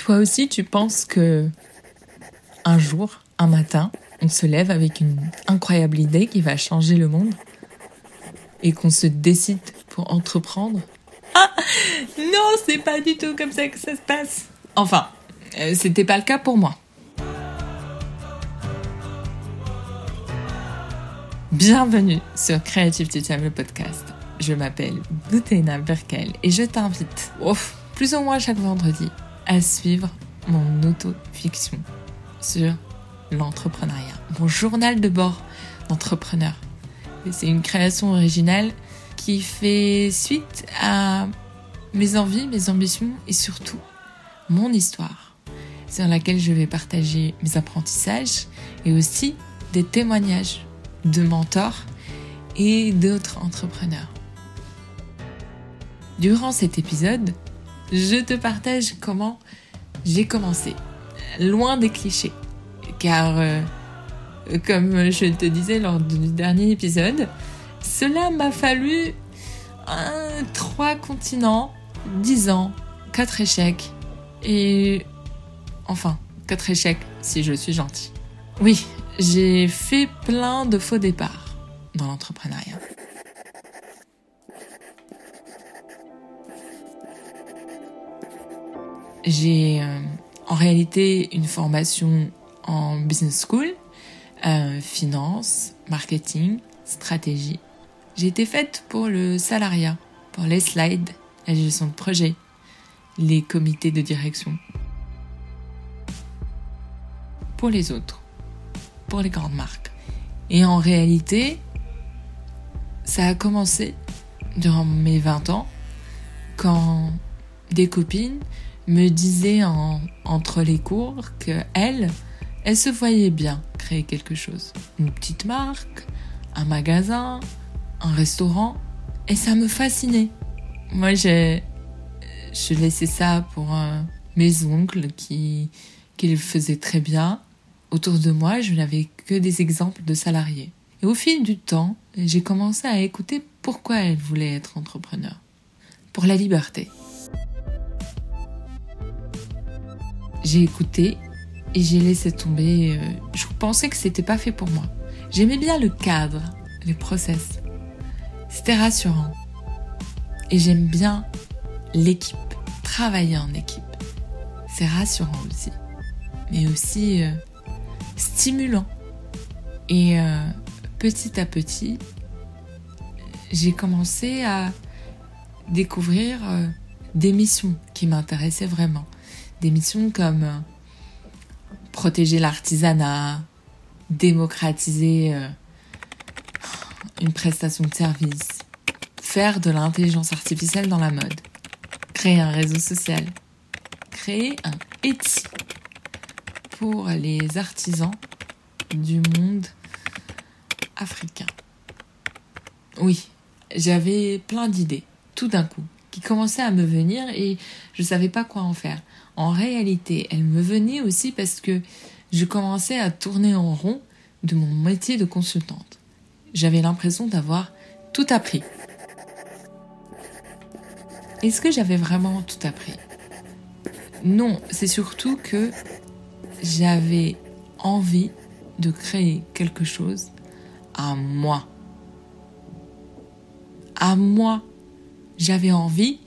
Toi aussi, tu penses que un jour, un matin, on se lève avec une incroyable idée qui va changer le monde et qu'on se décide pour entreprendre? Ah Non, c'est pas du tout comme ça que ça se passe. Enfin, euh, c'était pas le cas pour moi. Bienvenue sur Creative Time, le podcast. Je m'appelle Boutena Berkel et je t'invite, plus ou moins chaque vendredi, à suivre mon auto-fiction sur l'entrepreneuriat, mon journal de bord d'entrepreneur. C'est une création originale qui fait suite à mes envies, mes ambitions et surtout mon histoire, sur laquelle je vais partager mes apprentissages et aussi des témoignages de mentors et d'autres entrepreneurs. Durant cet épisode, je te partage comment j'ai commencé, loin des clichés, car euh, comme je te disais lors du dernier épisode, cela m'a fallu trois continents, dix ans, quatre échecs et enfin quatre échecs si je suis gentil. Oui, j'ai fait plein de faux départs dans l'entrepreneuriat. J'ai euh, en réalité une formation en business school, euh, finance, marketing, stratégie. J'ai été faite pour le salariat, pour les slides, la gestion de projet, les comités de direction. Pour les autres, pour les grandes marques. Et en réalité, ça a commencé durant mes 20 ans quand des copines me disait entre les cours que elle, elle se voyait bien créer quelque chose. Une petite marque, un magasin, un restaurant. Et ça me fascinait. Moi, j'ai, je laissais ça pour euh, mes oncles qui, qui le faisaient très bien. Autour de moi, je n'avais que des exemples de salariés. Et au fil du temps, j'ai commencé à écouter pourquoi elle voulait être entrepreneur. Pour la liberté. J'ai écouté et j'ai laissé tomber. Euh, je pensais que c'était pas fait pour moi. J'aimais bien le cadre, les process. C'était rassurant. Et j'aime bien l'équipe, travailler en équipe. C'est rassurant aussi, mais aussi euh, stimulant. Et euh, petit à petit, j'ai commencé à découvrir des missions qui m'intéressaient vraiment des missions comme euh, protéger l'artisanat, démocratiser euh, une prestation de service, faire de l'intelligence artificielle dans la mode, créer un réseau social, créer un Etsy pour les artisans du monde africain. Oui, j'avais plein d'idées, tout d'un coup, qui commençaient à me venir et je ne savais pas quoi en faire en réalité, elle me venait aussi parce que je commençais à tourner en rond de mon métier de consultante. J'avais l'impression d'avoir tout appris. Est-ce que j'avais vraiment tout appris? Non, c'est surtout que j'avais envie de créer quelque chose à moi. À moi. J'avais envie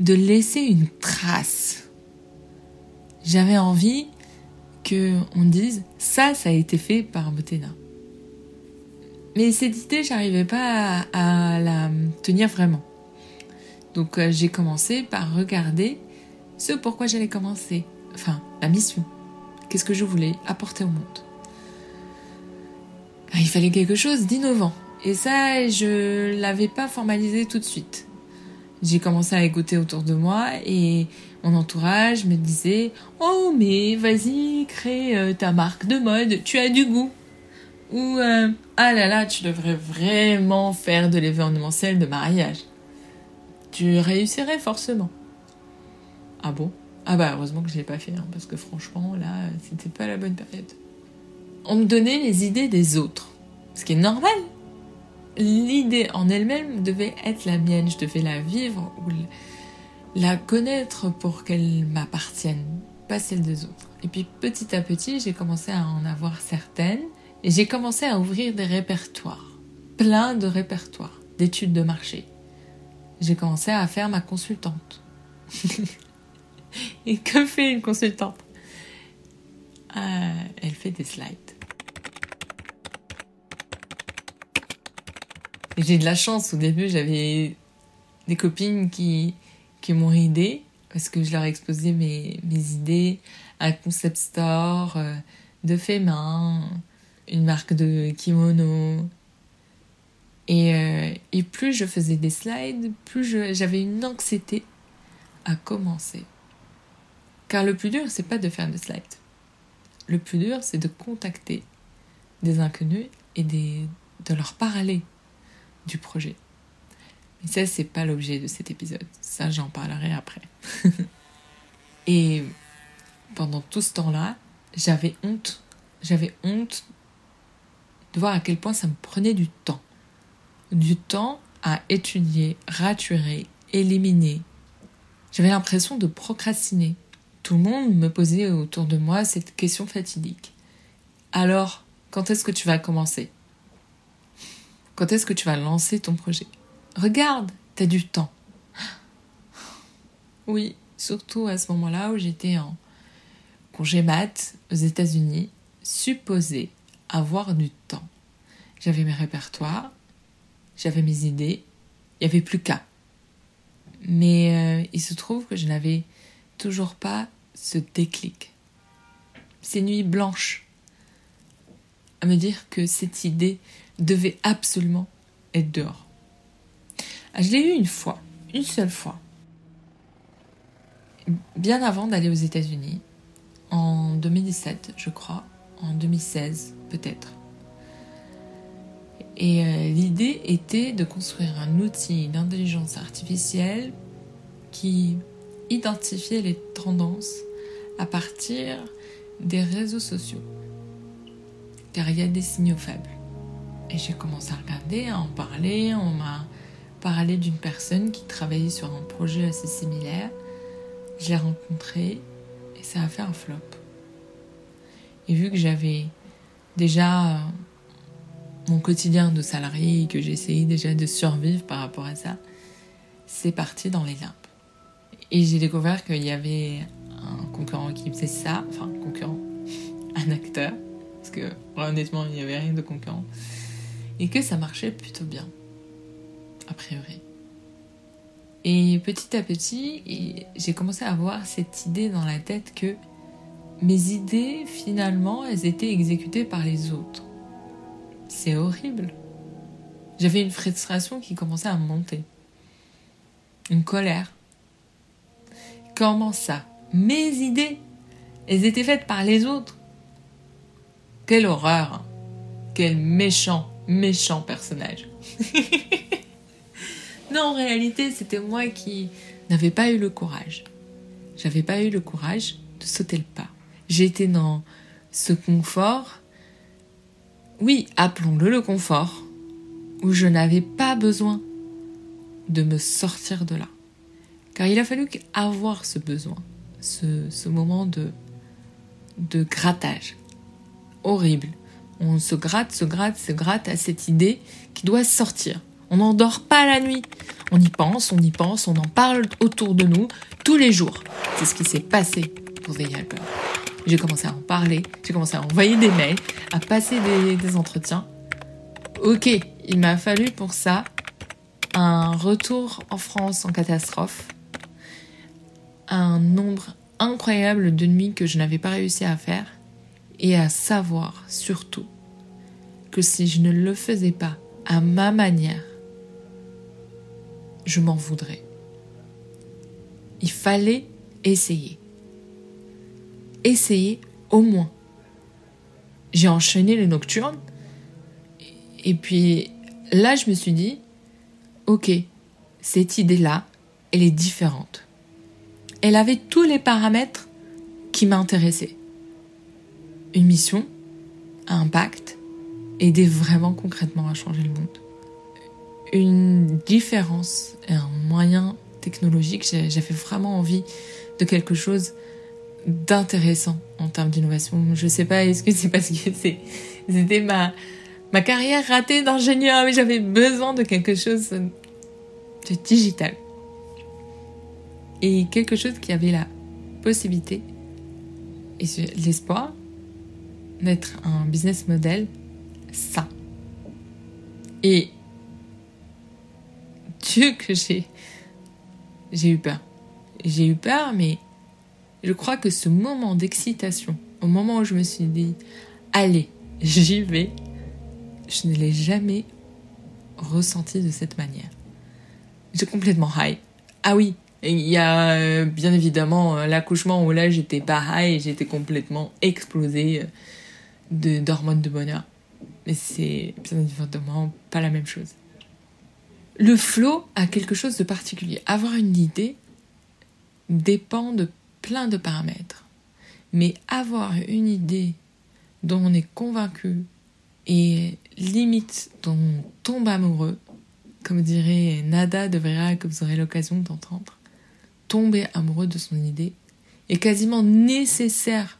de laisser une trace j'avais envie que on dise ça, ça a été fait par Botena. Mais cette idée, j'arrivais pas à, la tenir vraiment. Donc euh, j'ai commencé par regarder ce pourquoi j'allais commencer. Enfin, la mission. Qu'est-ce que je voulais apporter au monde. Ah, il fallait quelque chose d'innovant. Et ça, je l'avais pas formalisé tout de suite. J'ai commencé à écouter autour de moi et mon entourage me disait Oh, mais vas-y, crée euh, ta marque de mode, tu as du goût. Ou euh, Ah là là, tu devrais vraiment faire de l'événementiel de mariage. Tu réussirais forcément. Ah bon? Ah bah heureusement que je l'ai pas fait, hein, parce que franchement, là, c'était pas la bonne période. On me donnait les idées des autres, ce qui est normal. L'idée en elle-même devait être la mienne, je devais la vivre connaître pour qu'elle m'appartienne. pas celles des autres. Et puis petit à petit, j'ai commencé à en avoir certaines et j'ai commencé à ouvrir des répertoires, plein de répertoires d'études de marché. J'ai commencé à faire ma consultante. et que fait une consultante? Euh, Elle fait des slides. J'ai de la chance, au début j'avais des copines qui, qui m'ont aidé parce que je leur ai exposé mes, mes idées, un concept store euh, de fait main, une marque de kimono. Et, euh, et plus je faisais des slides, plus j'avais une anxiété à commencer. Car le plus dur, c'est pas de faire des slides. Le plus dur, c'est de contacter des inconnus et de leur parler du projet. Mais ça, c'est pas l'objet de cet épisode. Ça, j'en parlerai après. et pendant tout ce temps-là, j'avais honte. J'avais honte de voir à quel point ça me prenait du temps. Du temps à étudier, raturer, éliminer. J'avais l'impression de procrastiner. Tout le monde me posait autour de moi cette question fatidique. Alors, quand est-ce que tu vas commencer? Quand est-ce que tu vas lancer ton projet? Regarde, t'as du temps. Oui, surtout à ce moment-là où j'étais en congé mat aux États-Unis, supposé avoir du temps. J'avais mes répertoires, j'avais mes idées, il n'y avait plus qu'à. Mais euh, il se trouve que je n'avais toujours pas ce déclic. Ces nuits blanches à me dire que cette idée devait absolument être dehors. Ah, je l'ai eu une fois, une seule fois. Bien avant d'aller aux États-Unis, en 2017, je crois, en 2016 peut-être. Et euh, l'idée était de construire un outil d'intelligence artificielle qui identifiait les tendances à partir des réseaux sociaux. Car il y a des signaux faibles. Et j'ai commencé à regarder, à en parler, on m'a parler d'une personne qui travaillait sur un projet assez similaire. Je l'ai rencontré et ça a fait un flop. Et vu que j'avais déjà euh, mon quotidien de salarié et que j'essayais déjà de survivre par rapport à ça, c'est parti dans les limbes. Et j'ai découvert qu'il y avait un concurrent qui faisait ça, enfin un concurrent, un acteur, parce que honnêtement il n'y avait rien de concurrent, et que ça marchait plutôt bien a priori. Et petit à petit, j'ai commencé à avoir cette idée dans la tête que mes idées, finalement, elles étaient exécutées par les autres. C'est horrible. J'avais une frustration qui commençait à monter. Une colère. Comment ça? Mes idées, elles étaient faites par les autres. Quelle horreur. Quel méchant, méchant personnage. Non, en réalité, c'était moi qui n'avais pas eu le courage. J'avais pas eu le courage de sauter le pas. J'étais dans ce confort, oui, appelons-le le confort, où je n'avais pas besoin de me sortir de là. Car il a fallu avoir ce besoin, ce, moment de, de grattage. Horrible. On se gratte, se gratte, se gratte à cette idée qui doit sortir. On n'en dort pas la nuit. On y pense, on y pense, on en parle autour de nous tous les jours. C'est ce qui s'est passé pour The Helper. J'ai commencé à en parler, j'ai commencé à envoyer des mails, à passer des, des entretiens. Ok, il m'a fallu pour ça un retour en France en catastrophe, un nombre incroyable de nuits que je n'avais pas réussi à faire, et à savoir surtout que si je ne le faisais pas à ma manière, je m'en voudrais. Il fallait essayer. Essayer au moins. J'ai enchaîné les nocturnes. Et puis là, je me suis dit, ok, cette idée-là, elle est différente. Elle avait tous les paramètres qui m'intéressaient. Une mission, un impact, aider vraiment concrètement à changer le monde une différence et un moyen technologique. J'avais vraiment envie de quelque chose d'intéressant en termes d'innovation. Je sais pas, est-ce que c'est parce que c'était ma, ma carrière ratée d'ingénieur, mais j'avais besoin de quelque chose de digital. Et quelque chose qui avait la possibilité et l'espoir d'être un business model sain. Et Que j'ai j'ai eu peur. J'ai eu peur, mais je crois que ce moment d'excitation, au moment où je me suis dit, allez, j'y vais, je ne l'ai jamais ressenti de cette manière. J'ai complètement high. Ah oui, il y a euh, bien évidemment euh, l'accouchement où là j'étais pas high, j'étais complètement explosée euh, d'hormones de bonheur. Mais c'est bien évidemment pas la même chose. Le flow a quelque chose de particulier. Avoir une idée dépend de plein de paramètres. Mais avoir une idée dont on est convaincu et limite dont on tombe amoureux, comme dirait Nada de Vera que vous aurez l'occasion d'entendre, tomber amoureux de son idée est quasiment nécessaire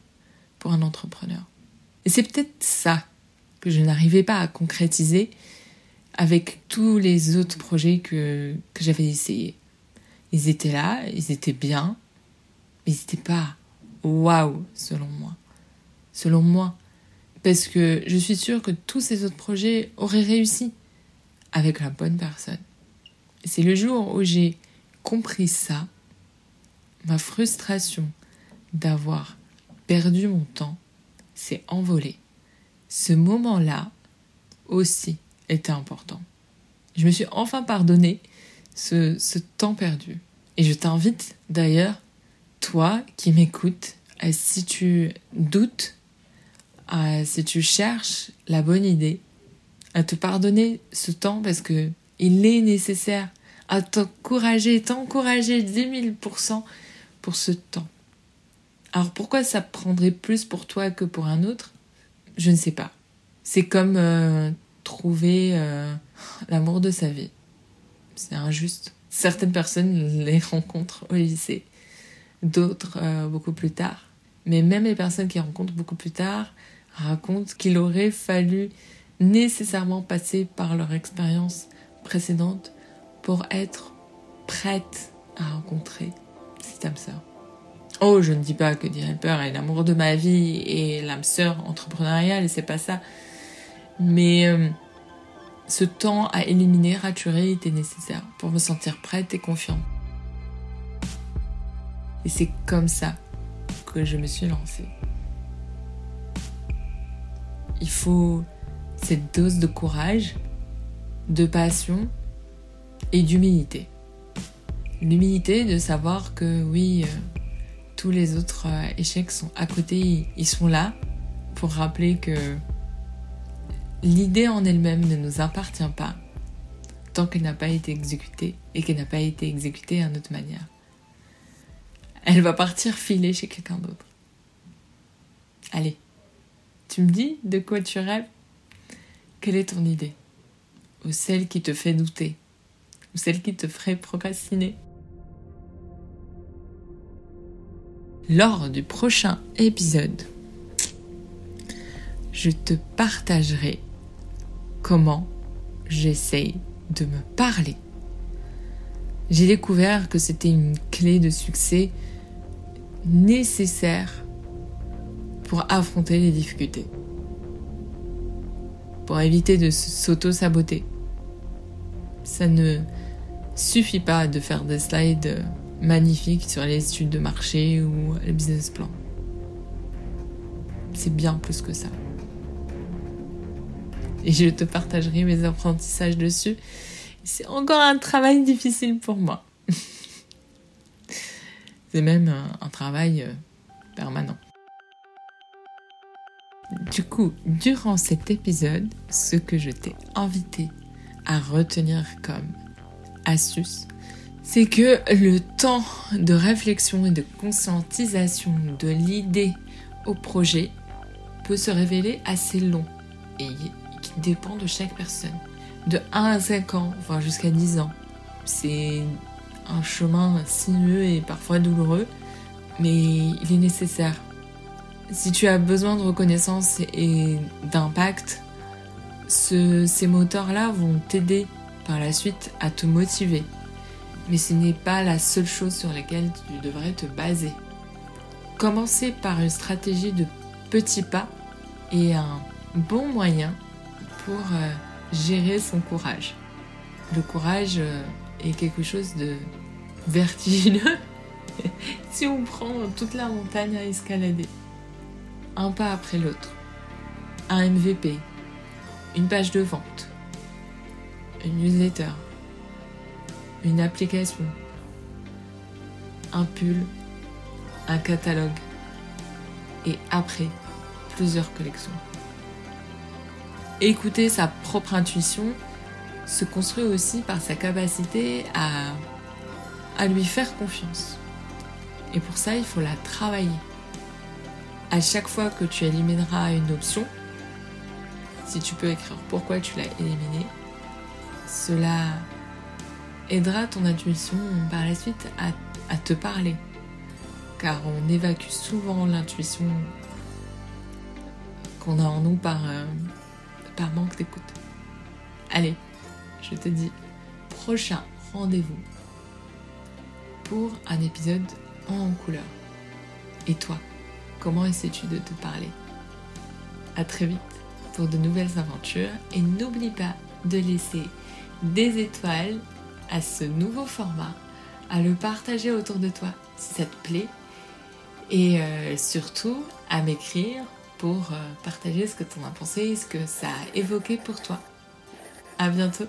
pour un entrepreneur. Et c'est peut-être ça que je n'arrivais pas à concrétiser avec tous les autres projets que, que j'avais essayés. Ils étaient là, ils étaient bien, mais ils n'étaient pas waouh selon moi. Selon moi. Parce que je suis sûre que tous ces autres projets auraient réussi avec la bonne personne. C'est le jour où j'ai compris ça, ma frustration d'avoir perdu mon temps s'est envolée. Ce moment-là aussi était important. Je me suis enfin pardonné ce, ce temps perdu. Et je t'invite d'ailleurs, toi qui m'écoutes, si tu doutes, si tu cherches la bonne idée, à te pardonner ce temps parce que il est nécessaire à t'encourager, t'encourager 10 000% pour ce temps. Alors pourquoi ça prendrait plus pour toi que pour un autre? Je ne sais pas. C'est comme euh, trouver euh, l'amour de sa vie. C'est injuste. Certaines personnes les rencontrent au lycée, d'autres euh, beaucoup plus tard. Mais même les personnes qui rencontrent beaucoup plus tard racontent qu'il aurait fallu nécessairement passer par leur expérience précédente pour être prête à rencontrer cet âme sœur. Oh, je ne dis pas que Peur est l'amour de ma vie et l'âme sœur entrepreneuriale, c'est pas ça. Mais euh, ce temps à éliminer, raturer était nécessaire pour me sentir prête et confiante. Et c'est comme ça que je me suis lancée. Il faut cette dose de courage, de passion et d'humilité. L'humilité de savoir que oui, euh, tous les autres euh, échecs sont à côté, ils sont là pour rappeler que l'idée en elle-même ne nous appartient pas tant qu'elle n'a pas été exécutée et qu'elle n'a pas été exécutée d'une autre manière. Elle va partir filer chez quelqu'un d'autre. Allez, tu me dis de quoi tu rêves? Quelle est ton idée? Ou celle qui te fait douter? Ou celle qui te ferait procrastiner? Lors du prochain épisode, je te partagerai comment j'essaye de me parler? J'ai découvert que c'était une clé de succès nécessaire pour affronter les difficultés, pour éviter de s'auto-saboter. Ça ne suffit pas de faire des slides magnifiques sur les études de marché ou le business plan. C'est bien plus que ça et je te partagerai mes apprentissages dessus. C'est encore un travail difficile pour moi. C'est même un, travail euh, permanent. Du coup, durant cet épisode, ce que je t'ai invité à retenir comme astuce, c'est que le temps de réflexion et de conscientisation de l'idée au projet peut se révéler assez long et dépend de chaque personne. De 1 à 5 ans, voire jusqu'à 10 ans. C'est un chemin sinueux et parfois douloureux, mais il est nécessaire. Si tu as besoin de reconnaissance et d'impact, ces moteurs-là vont t'aider par la suite à te motiver. Mais ce n'est pas la seule chose sur laquelle tu devrais te baser. Commencer par une stratégie de petits pas est un bon moyen pour euh, gérer son courage. Le courage euh, est quelque chose de vertigineux si on prend toute la montagne à escalader. Un pas après l'autre. Un MVP. Une page de vente. Une newsletter. Une application. Un pull. Un catalogue. Et après, plusieurs collections. Écouter sa propre intuition se construit aussi par sa capacité à, lui faire confiance. Et pour ça, il faut la travailler. À chaque fois que tu élimineras une option, si tu peux écrire pourquoi tu l'as éliminée, cela aidera ton intuition par la suite à, à te parler. Car on évacue souvent l'intuition qu'on a en nous par, euh, manque d'écoute. Allez, je te dis prochain rendez-vous pour un épisode en couleur. Et toi, comment essaies-tu de te parler? À très vite pour de nouvelles aventures et n'oublie pas de laisser des étoiles à ce nouveau format, à le partager autour de toi si ça te plaît et euh, surtout à m'écrire pour euh, partager ce que tu en as pensé, ce que ça a évoqué pour toi. À bientôt